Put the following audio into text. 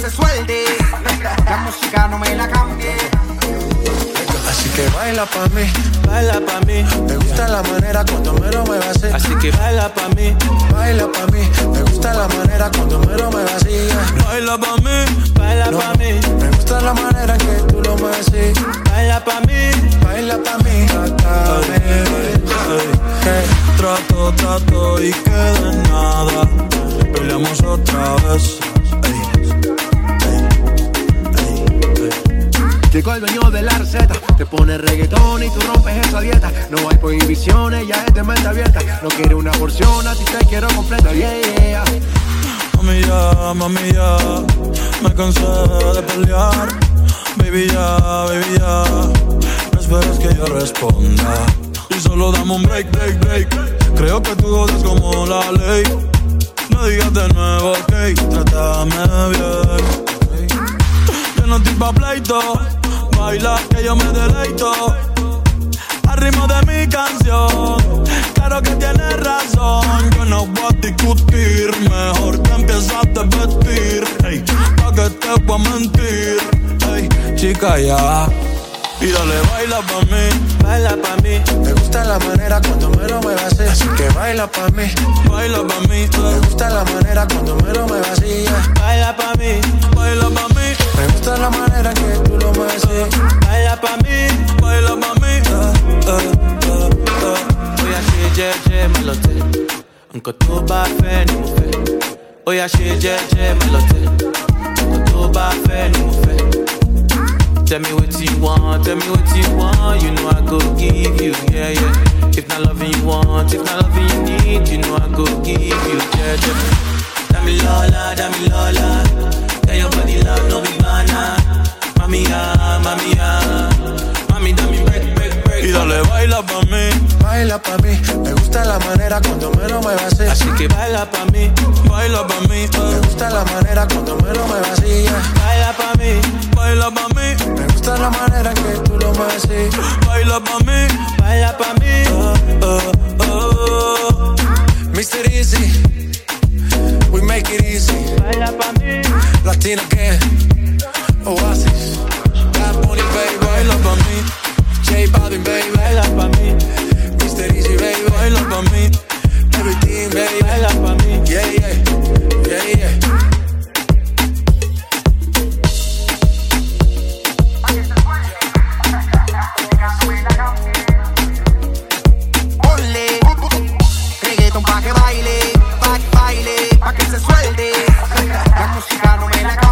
se suelte. La música no me la cambie. Así que baila pa' mí, baila pa' mí. Me gusta la manera cuando me lo me vacía. Así que baila pa' mí, baila pa' mí. Me gusta la manera cuando me lo me vacía. Baila pa' mí, baila pa' mí. Me gusta la manera que tú lo me decís. Baila pa' mí, baila pa' mí. Trato, trato y que de nada. Peleamos otra vez El dueño de la receta, te pone reggaetón y tú rompes esa dieta. No hay prohibiciones, ya es de mente abierta. No quiero una porción, a ti te quiero completa, yeah, yeah. Mami ya, mami ya, me cansé de pelear. Baby ya, baby ya, no esperes que yo responda. Y solo dame un break, break, break. Creo que tú jodes como la ley. No digas de nuevo, ok, trátame bien. Yo no estoy pa' pleito baila que yo me deleito. Al ritmo de mi canción, claro que tienes razón. Yo no voy a discutir, mejor que empieces a vestir. Hey, pa' que te voy a mentir. Hey, chica, ya. Y dale, baila pa' mí, baila pa' mí. Me gusta la manera cuando me lo muevas así. Así que baila pa' mí, baila pa' mí. Me gusta la manera cuando me lo muevas así. Baila nǹkan tó bá fẹ́ ni mo fẹ́. Oya ṣe jẹ́jẹ́ má lọ tẹ̀, nǹkan tó bá fẹ́ ni mo fẹ́. Tell me what you want, tell me what you want. You know I go give you, yeah, yeah. If not loving you want, if not loving you need, you know I go give you, yeah, yeah. Dami Lola, Dami Lola. Yeah, your body love, no be banana. Mami, ah, mami, ah. Mami, dame break, break, break. Y dale, baila pa' mí. Baila pa' mí. Me gusta la manera cuando me lo muevas así. Así que baila pa' mí. Baila pa' mí. Me gusta la manera cuando me lo muevas así. Baila pa' mí. Baila pa' mí. Me gusta la manera que tú lo mueves así. Baila pa' mí. Baila pa' mí. Uh, uh, uh. Mr. Easy. We make it easy. Baila pa' mí. Latina que Oasis. Bad Bunny, baby. Baila pa' mí. J Balvin, baby. Baila pa' mí. música no me la